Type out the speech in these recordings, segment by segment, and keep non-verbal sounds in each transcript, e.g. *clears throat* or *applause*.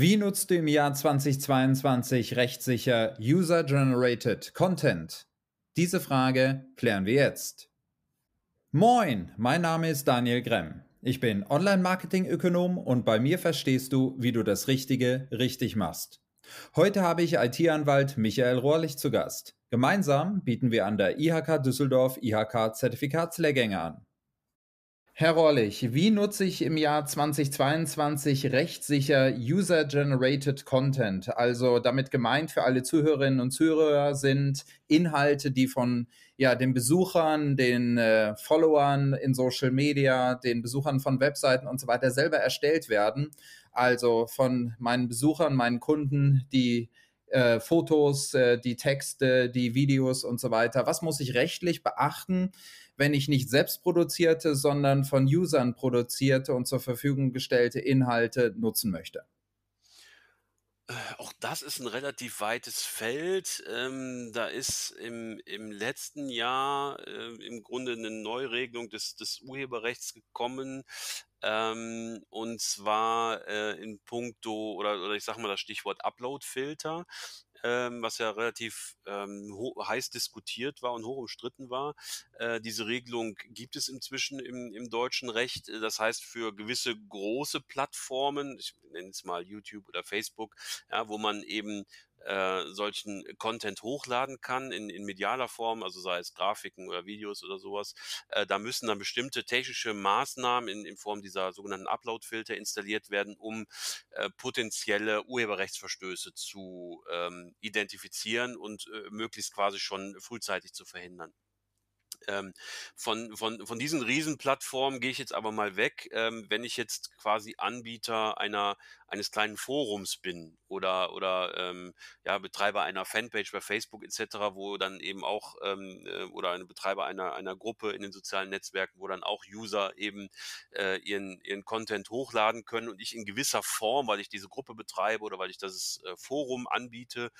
Wie nutzt du im Jahr 2022 rechtssicher User-Generated Content? Diese Frage klären wir jetzt. Moin, mein Name ist Daniel Gremm. Ich bin Online-Marketing-Ökonom und bei mir verstehst du, wie du das Richtige richtig machst. Heute habe ich IT-Anwalt Michael Rohrlich zu Gast. Gemeinsam bieten wir an der IHK Düsseldorf IHK Zertifikatslehrgänge an. Herr Rohrlich, wie nutze ich im Jahr 2022 rechtssicher User-Generated Content? Also damit gemeint für alle Zuhörerinnen und Zuhörer sind Inhalte, die von ja, den Besuchern, den äh, Followern in Social Media, den Besuchern von Webseiten und so weiter selber erstellt werden. Also von meinen Besuchern, meinen Kunden, die äh, Fotos, äh, die Texte, die Videos und so weiter. Was muss ich rechtlich beachten? Wenn ich nicht selbst produzierte, sondern von Usern produzierte und zur Verfügung gestellte Inhalte nutzen möchte? Äh, auch das ist ein relativ weites Feld. Ähm, da ist im, im letzten Jahr äh, im Grunde eine Neuregelung des, des Urheberrechts gekommen. Ähm, und zwar äh, in puncto, oder, oder ich sage mal das Stichwort Upload-Filter ähm, was ja relativ ähm, heiß diskutiert war und hoch umstritten war. Äh, diese Regelung gibt es inzwischen im, im deutschen Recht. Das heißt, für gewisse große Plattformen, ich nenne es mal YouTube oder Facebook, ja, wo man eben äh, solchen Content hochladen kann in, in medialer Form, also sei es Grafiken oder Videos oder sowas. Äh, da müssen dann bestimmte technische Maßnahmen in, in Form dieser sogenannten Upload-Filter installiert werden, um äh, potenzielle Urheberrechtsverstöße zu ähm, identifizieren und äh, möglichst quasi schon frühzeitig zu verhindern. Ähm, von, von, von diesen Riesenplattformen gehe ich jetzt aber mal weg. Ähm, wenn ich jetzt quasi Anbieter einer, eines kleinen Forums bin oder, oder ähm, ja, Betreiber einer Fanpage bei Facebook etc., wo dann eben auch ähm, äh, oder ein Betreiber einer, einer Gruppe in den sozialen Netzwerken, wo dann auch User eben äh, ihren, ihren Content hochladen können und ich in gewisser Form, weil ich diese Gruppe betreibe oder weil ich das äh, Forum anbiete,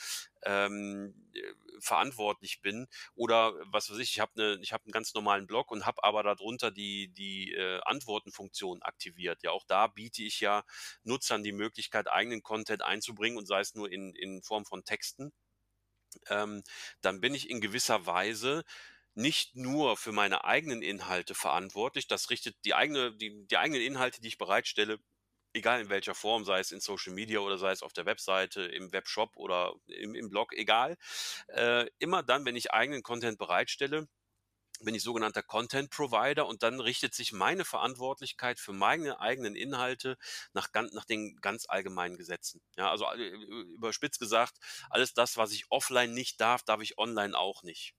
ähm, äh, verantwortlich bin oder was weiß ich, ich habe eine, ich habe einen ganz normalen Blog und habe aber darunter die die äh, Antwortenfunktion aktiviert. Ja, auch da biete ich ja Nutzern die Möglichkeit, eigenen Content einzubringen und sei es nur in, in Form von Texten, ähm, dann bin ich in gewisser Weise nicht nur für meine eigenen Inhalte verantwortlich. Das richtet die eigene, die, die eigenen Inhalte, die ich bereitstelle, egal in welcher Form, sei es in Social Media oder sei es auf der Webseite, im Webshop oder im, im Blog, egal. Äh, immer dann, wenn ich eigenen Content bereitstelle, bin ich sogenannter Content Provider und dann richtet sich meine Verantwortlichkeit für meine eigenen Inhalte nach, nach den ganz allgemeinen Gesetzen. Ja, also äh, überspitzt gesagt, alles das, was ich offline nicht darf, darf ich online auch nicht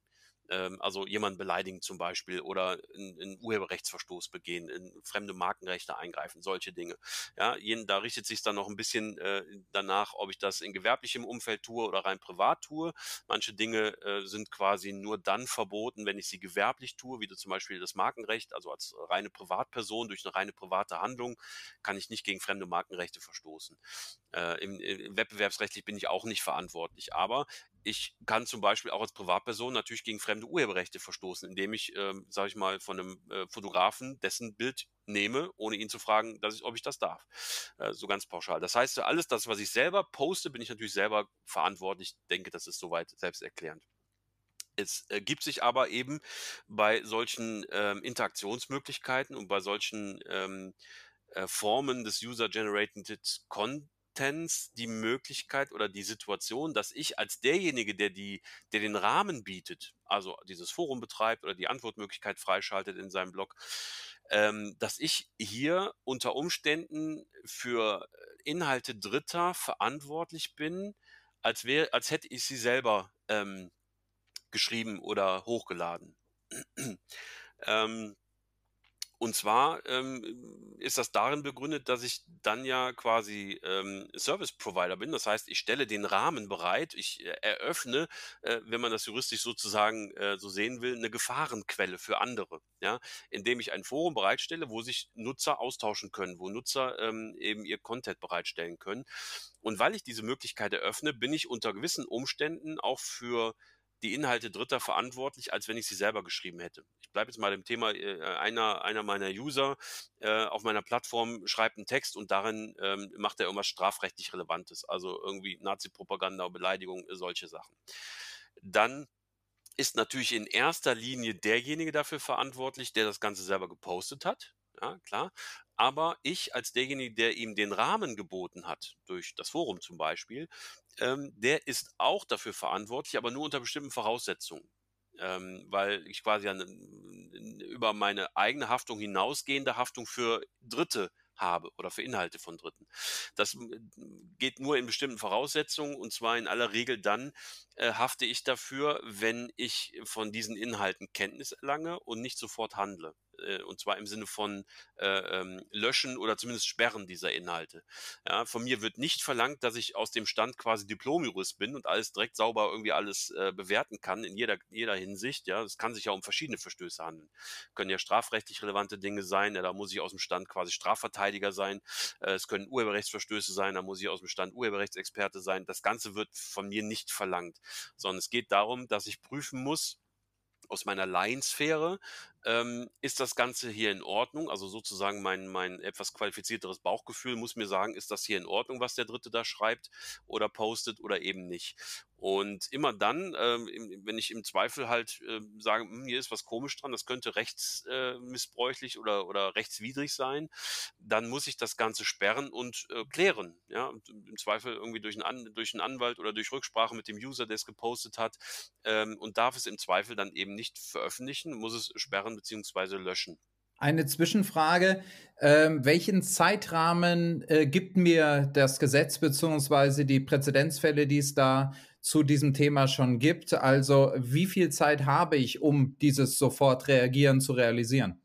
ähm, also jemanden beleidigen zum Beispiel oder einen Urheberrechtsverstoß begehen, in fremde Markenrechte eingreifen, solche Dinge. Ja, jeden, da richtet sich dann noch ein bisschen äh, danach, ob ich das in gewerblichem Umfeld tue oder rein privat tue. Manche Dinge äh, sind quasi nur dann verboten, wenn ich sie gewerblich tue, wie zum Beispiel das Markenrecht, also als reine Privatperson durch eine reine private Handlung kann ich nicht gegen fremde Markenrechte verstoßen. Äh, im, im Wettbewerbsrechtlich bin ich auch nicht verantwortlich, aber ich kann zum Beispiel auch als Privatperson natürlich gegen fremde Urheberrechte verstoßen, indem ich, ähm, sage ich mal, von einem äh, Fotografen dessen Bild nehme, ohne ihn zu fragen, dass ich, ob ich das darf. Äh, so ganz pauschal. Das heißt, alles das, was ich selber poste, bin ich natürlich selber verantwortlich. Ich denke, das ist soweit selbsterklärend. Es ergibt sich aber eben bei solchen ähm, Interaktionsmöglichkeiten und bei solchen ähm, äh, Formen des User-Generated Content die Möglichkeit oder die Situation, dass ich als derjenige, der die, der den Rahmen bietet, also dieses Forum betreibt oder die Antwortmöglichkeit freischaltet in seinem Blog, ähm, dass ich hier unter Umständen für Inhalte Dritter verantwortlich bin, als wäre, als hätte ich sie selber ähm, geschrieben oder hochgeladen. *clears throat* ähm, und zwar ähm, ist das darin begründet, dass ich dann ja quasi ähm, Service Provider bin. Das heißt, ich stelle den Rahmen bereit, ich äh, eröffne, äh, wenn man das juristisch sozusagen äh, so sehen will, eine Gefahrenquelle für andere, ja, indem ich ein Forum bereitstelle, wo sich Nutzer austauschen können, wo Nutzer ähm, eben ihr Content bereitstellen können. Und weil ich diese Möglichkeit eröffne, bin ich unter gewissen Umständen auch für die Inhalte Dritter verantwortlich, als wenn ich sie selber geschrieben hätte. Ich bleibe jetzt mal dem Thema, äh, einer, einer meiner User äh, auf meiner Plattform schreibt einen Text und darin ähm, macht er irgendwas strafrechtlich Relevantes, also irgendwie Nazi-Propaganda, Beleidigung, solche Sachen. Dann ist natürlich in erster Linie derjenige dafür verantwortlich, der das Ganze selber gepostet hat. Ja, klar. Aber ich als derjenige, der ihm den Rahmen geboten hat, durch das Forum zum Beispiel, ähm, der ist auch dafür verantwortlich, aber nur unter bestimmten Voraussetzungen. Ähm, weil ich quasi eine, über meine eigene Haftung hinausgehende Haftung für Dritte habe oder für Inhalte von Dritten. Das geht nur in bestimmten Voraussetzungen und zwar in aller Regel dann äh, hafte ich dafür, wenn ich von diesen Inhalten Kenntnis erlange und nicht sofort handle äh, und zwar im Sinne von äh, ähm, Löschen oder zumindest Sperren dieser Inhalte. Ja, von mir wird nicht verlangt, dass ich aus dem Stand quasi Diplomjurist bin und alles direkt sauber irgendwie alles äh, bewerten kann in jeder, jeder Hinsicht. Ja, es kann sich ja um verschiedene Verstöße handeln. Können ja strafrechtlich relevante Dinge sein, ja, da muss ich aus dem Stand quasi Strafverteidiger sein. Äh, es können Urheberrechtsverstöße sein, da muss ich aus dem Stand Urheberrechtsexperte sein. Das Ganze wird von mir nicht verlangt, sondern es geht darum, dass ich prüfen muss, aus meiner Laiensphäre, ähm, ist das Ganze hier in Ordnung? Also sozusagen mein, mein etwas qualifizierteres Bauchgefühl muss mir sagen, ist das hier in Ordnung, was der Dritte da schreibt oder postet oder eben nicht. Und immer dann, ähm, wenn ich im Zweifel halt äh, sage, hm, hier ist was komisch dran, das könnte rechtsmissbräuchlich äh, oder, oder rechtswidrig sein, dann muss ich das Ganze sperren und äh, klären. Ja? Und Im Zweifel irgendwie durch einen, durch einen Anwalt oder durch Rücksprache mit dem User, der es gepostet hat ähm, und darf es im Zweifel dann eben nicht veröffentlichen, muss es sperren bzw. löschen. Eine Zwischenfrage. Ähm, welchen Zeitrahmen äh, gibt mir das Gesetz bzw. die Präzedenzfälle, die es da zu diesem Thema schon gibt. Also wie viel Zeit habe ich, um dieses sofort reagieren zu realisieren?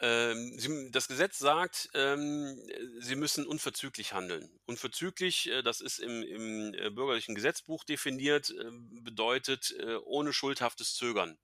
Ähm, Sie, das Gesetz sagt, ähm, Sie müssen unverzüglich handeln. Unverzüglich, äh, das ist im, im äh, bürgerlichen Gesetzbuch definiert, äh, bedeutet äh, ohne schuldhaftes Zögern.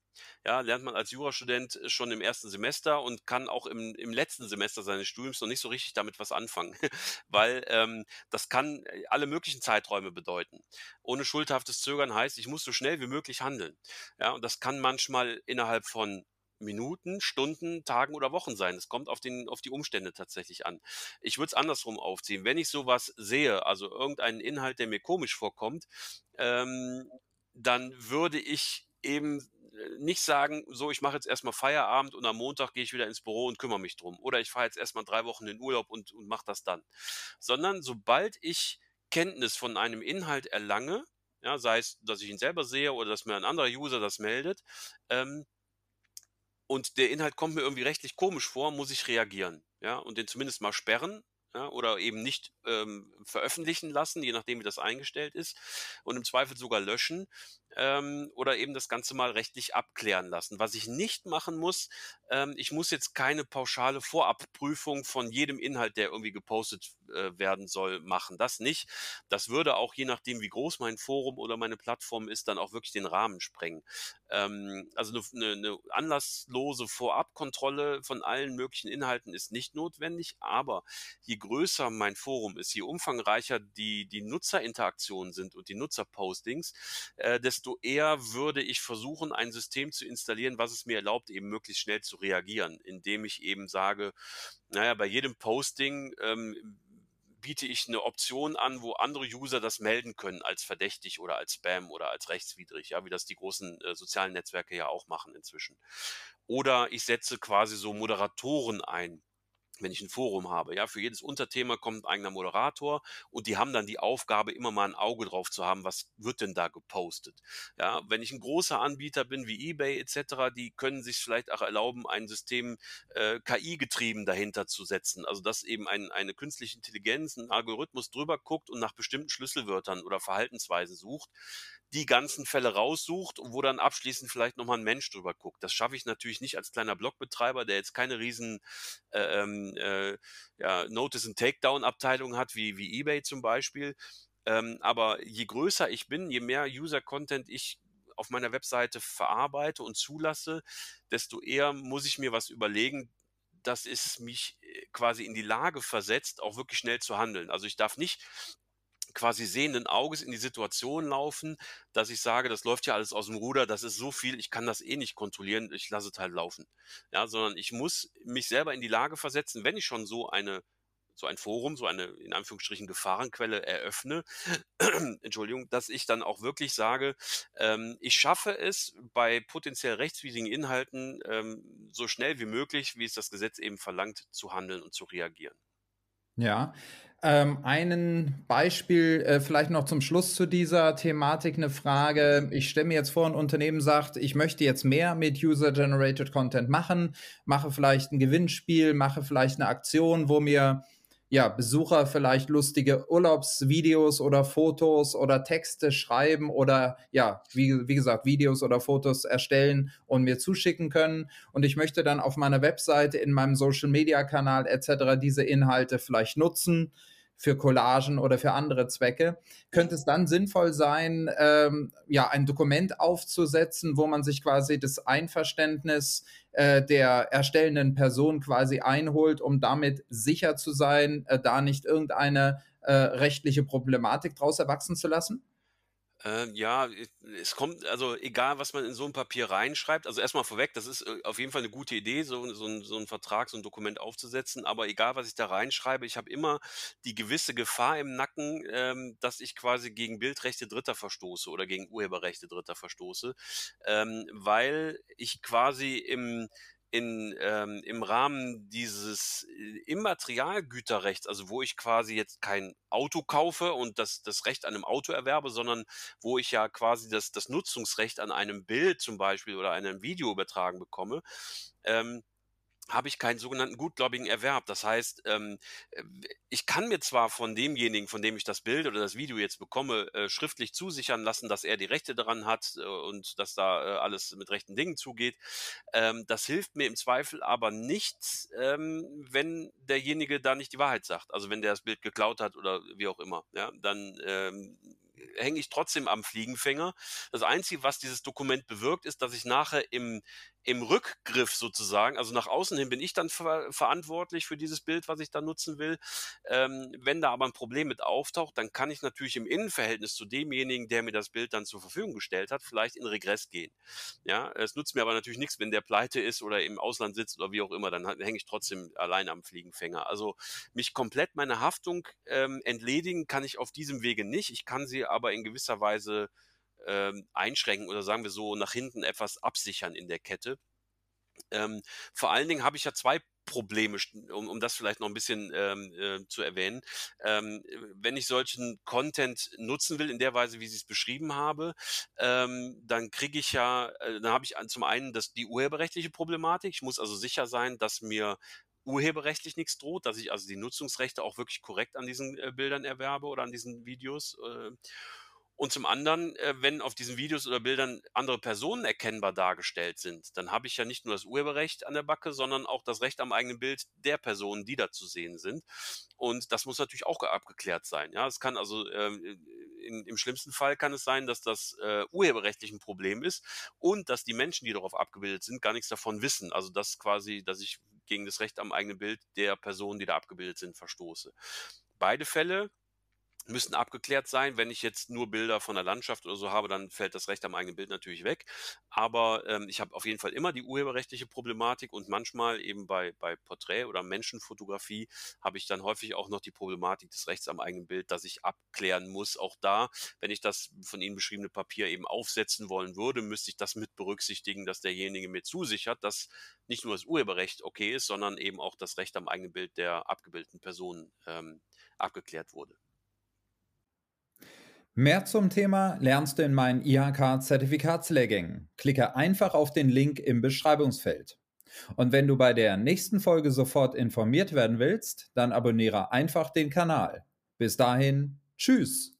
Ja, lernt man als Jurastudent schon im ersten Semester und kann auch im, im letzten Semester seines Studiums noch nicht so richtig damit was anfangen, *laughs* weil ähm, das kann äh, alle möglichen Zeiträume bedeuten. Ohne schuldhaftes Zögern heißt, ich muss so schnell wie möglich handeln. Ja, und das kann manchmal innerhalb von Minuten, Stunden, Tagen oder Wochen sein. Es kommt auf, den, auf die Umstände tatsächlich an. Ich würde es andersrum aufziehen. Wenn ich sowas sehe, also irgendeinen Inhalt, der mir komisch vorkommt, ähm, dann würde ich eben äh, nicht sagen, so, ich mache jetzt erstmal Feierabend und am Montag gehe ich wieder ins Büro und kümmere mich drum. Oder ich fahre jetzt erstmal drei Wochen in Urlaub und, und mache das dann. Sondern sobald ich Kenntnis von einem Inhalt erlange, ja, sei es, dass ich ihn selber sehe oder dass mir ein anderer User das meldet, ähm, und der Inhalt kommt mir irgendwie rechtlich komisch vor, muss ich reagieren. Ja, und den zumindest mal sperren ja, oder eben nicht ähm, veröffentlichen lassen, je nachdem, wie das eingestellt ist, und im Zweifel sogar löschen ähm, oder eben das Ganze mal rechtlich abklären lassen. Was ich nicht machen muss, ähm, ich muss jetzt keine pauschale Vorabprüfung von jedem Inhalt, der irgendwie gepostet äh, werden soll, machen. Das nicht. Das würde auch je nachdem, wie groß mein Forum oder meine Plattform ist, dann auch wirklich den Rahmen sprengen. Ähm, also eine, eine anlasslose Vorabkontrolle von allen möglichen Inhalten ist nicht notwendig, aber je größer mein Forum ist, je umfangreicher die, die Nutzerinteraktionen sind und die Nutzerpostings, äh, desto eher würde ich versuchen, ein System zu installieren, was es mir erlaubt, eben möglichst schnell zu reagieren, indem ich eben sage, naja, bei jedem Posting ähm, biete ich eine Option an, wo andere User das melden können als verdächtig oder als Spam oder als rechtswidrig, ja, wie das die großen äh, sozialen Netzwerke ja auch machen inzwischen. Oder ich setze quasi so Moderatoren ein, wenn ich ein Forum habe. Ja, für jedes Unterthema kommt ein eigener Moderator und die haben dann die Aufgabe, immer mal ein Auge drauf zu haben, was wird denn da gepostet. Ja, wenn ich ein großer Anbieter bin wie eBay etc., die können sich vielleicht auch erlauben, ein System äh, KI-getrieben dahinter zu setzen. Also dass eben ein, eine künstliche Intelligenz, ein Algorithmus drüber guckt und nach bestimmten Schlüsselwörtern oder Verhaltensweisen sucht, die ganzen Fälle raussucht und wo dann abschließend vielleicht nochmal ein Mensch drüber guckt. Das schaffe ich natürlich nicht als kleiner Blogbetreiber, der jetzt keine riesen äh, ähm, äh, ja, Notice- and Takedown-Abteilung hat, wie, wie eBay zum Beispiel. Ähm, aber je größer ich bin, je mehr User-Content ich auf meiner Webseite verarbeite und zulasse, desto eher muss ich mir was überlegen, dass es mich äh, quasi in die Lage versetzt, auch wirklich schnell zu handeln. Also ich darf nicht quasi sehenden Auges in die Situation laufen, dass ich sage, das läuft ja alles aus dem Ruder, das ist so viel, ich kann das eh nicht kontrollieren, ich lasse es halt laufen. Ja, sondern ich muss mich selber in die Lage versetzen, wenn ich schon so eine so ein Forum, so eine in Anführungsstrichen Gefahrenquelle eröffne, *clears throat* Entschuldigung, dass ich dann auch wirklich sage, ähm, ich schaffe es bei potenziell rechtswidrigen Inhalten ähm, so schnell wie möglich, wie es das Gesetz eben verlangt, zu handeln und zu reagieren. Ja, ähm, ein Beispiel äh, vielleicht noch zum Schluss zu dieser Thematik eine Frage. Ich stelle mir jetzt vor, ein Unternehmen sagt, ich möchte jetzt mehr mit User-Generated Content machen, mache vielleicht ein Gewinnspiel, mache vielleicht eine Aktion, wo mir ja, Besucher vielleicht lustige Urlaubsvideos oder Fotos oder Texte schreiben oder ja, wie, wie gesagt, Videos oder Fotos erstellen und mir zuschicken können. Und ich möchte dann auf meiner Webseite, in meinem Social Media Kanal etc. diese Inhalte vielleicht nutzen für Collagen oder für andere Zwecke, könnte es dann sinnvoll sein, ähm, ja, ein Dokument aufzusetzen, wo man sich quasi das Einverständnis äh, der erstellenden Person quasi einholt, um damit sicher zu sein, äh, da nicht irgendeine äh, rechtliche Problematik daraus erwachsen zu lassen? Ähm, ja, es kommt, also egal, was man in so ein Papier reinschreibt, also erstmal vorweg, das ist äh, auf jeden Fall eine gute Idee, so, so, ein, so ein Vertrag, so ein Dokument aufzusetzen, aber egal, was ich da reinschreibe, ich habe immer die gewisse Gefahr im Nacken, ähm, dass ich quasi gegen Bildrechte Dritter verstoße oder gegen Urheberrechte Dritter verstoße, ähm, weil ich quasi im in, ähm, im Rahmen dieses äh, Immaterialgüterrechts, also wo ich quasi jetzt kein Auto kaufe und das, das Recht an einem Auto erwerbe, sondern wo ich ja quasi das, das Nutzungsrecht an einem Bild zum Beispiel oder einem Video übertragen bekomme, ähm, habe ich keinen sogenannten gutgläubigen Erwerb. Das heißt, ähm, äh, ich kann mir zwar von demjenigen, von dem ich das Bild oder das Video jetzt bekomme, äh, schriftlich zusichern lassen, dass er die Rechte daran hat äh, und dass da äh, alles mit rechten Dingen zugeht. Ähm, das hilft mir im Zweifel aber nicht, ähm, wenn derjenige da nicht die Wahrheit sagt. Also wenn der das Bild geklaut hat oder wie auch immer. Ja, dann ähm, hänge ich trotzdem am Fliegenfänger. Das Einzige, was dieses Dokument bewirkt, ist, dass ich nachher im, im Rückgriff sozusagen, also nach außen hin bin ich dann ver verantwortlich für dieses Bild, was ich da nutzen will. Ähm, wenn da aber ein Problem mit auftaucht, dann kann ich natürlich im Innenverhältnis zu demjenigen, der mir das Bild dann zur Verfügung gestellt hat, vielleicht in Regress gehen. Ja, es nutzt mir aber natürlich nichts, wenn der pleite ist oder im Ausland sitzt oder wie auch immer, dann hänge ich trotzdem allein am Fliegenfänger. Also mich komplett meiner Haftung ähm, entledigen kann ich auf diesem Wege nicht. Ich kann sie aber in gewisser Weise ähm, einschränken oder sagen wir so nach hinten etwas absichern in der Kette. Ähm, vor allen Dingen habe ich ja zwei Probleme, um, um das vielleicht noch ein bisschen ähm, äh, zu erwähnen. Ähm, wenn ich solchen Content nutzen will, in der Weise, wie Sie es beschrieben habe, ähm, dann kriege ich ja, äh, dann habe ich zum einen das, die urheberrechtliche Problematik. Ich muss also sicher sein, dass mir urheberrechtlich nichts droht, dass ich also die Nutzungsrechte auch wirklich korrekt an diesen äh, Bildern erwerbe oder an diesen Videos. Äh, und zum anderen, äh, wenn auf diesen Videos oder Bildern andere Personen erkennbar dargestellt sind, dann habe ich ja nicht nur das Urheberrecht an der Backe, sondern auch das Recht am eigenen Bild der Personen, die da zu sehen sind. Und das muss natürlich auch abgeklärt sein. Ja, es kann also ähm, in, im schlimmsten Fall kann es sein, dass das äh, urheberrechtlich ein Problem ist und dass die Menschen, die darauf abgebildet sind, gar nichts davon wissen. Also dass quasi, dass ich gegen das Recht am eigenen Bild der Personen, die da abgebildet sind, verstoße. Beide Fälle müssen abgeklärt sein. Wenn ich jetzt nur Bilder von der Landschaft oder so habe, dann fällt das Recht am eigenen Bild natürlich weg. Aber ähm, ich habe auf jeden Fall immer die urheberrechtliche Problematik und manchmal eben bei, bei Porträt- oder Menschenfotografie habe ich dann häufig auch noch die Problematik des Rechts am eigenen Bild, dass ich abklären muss. Auch da, wenn ich das von Ihnen beschriebene Papier eben aufsetzen wollen würde, müsste ich das mit berücksichtigen, dass derjenige mir zusichert, dass nicht nur das Urheberrecht okay ist, sondern eben auch das Recht am eigenen Bild der abgebildeten Personen ähm, abgeklärt wurde. Mehr zum Thema lernst du in meinen IHK-Zertifikatslehrgängen. Klicke einfach auf den Link im Beschreibungsfeld. Und wenn du bei der nächsten Folge sofort informiert werden willst, dann abonniere einfach den Kanal. Bis dahin, tschüss!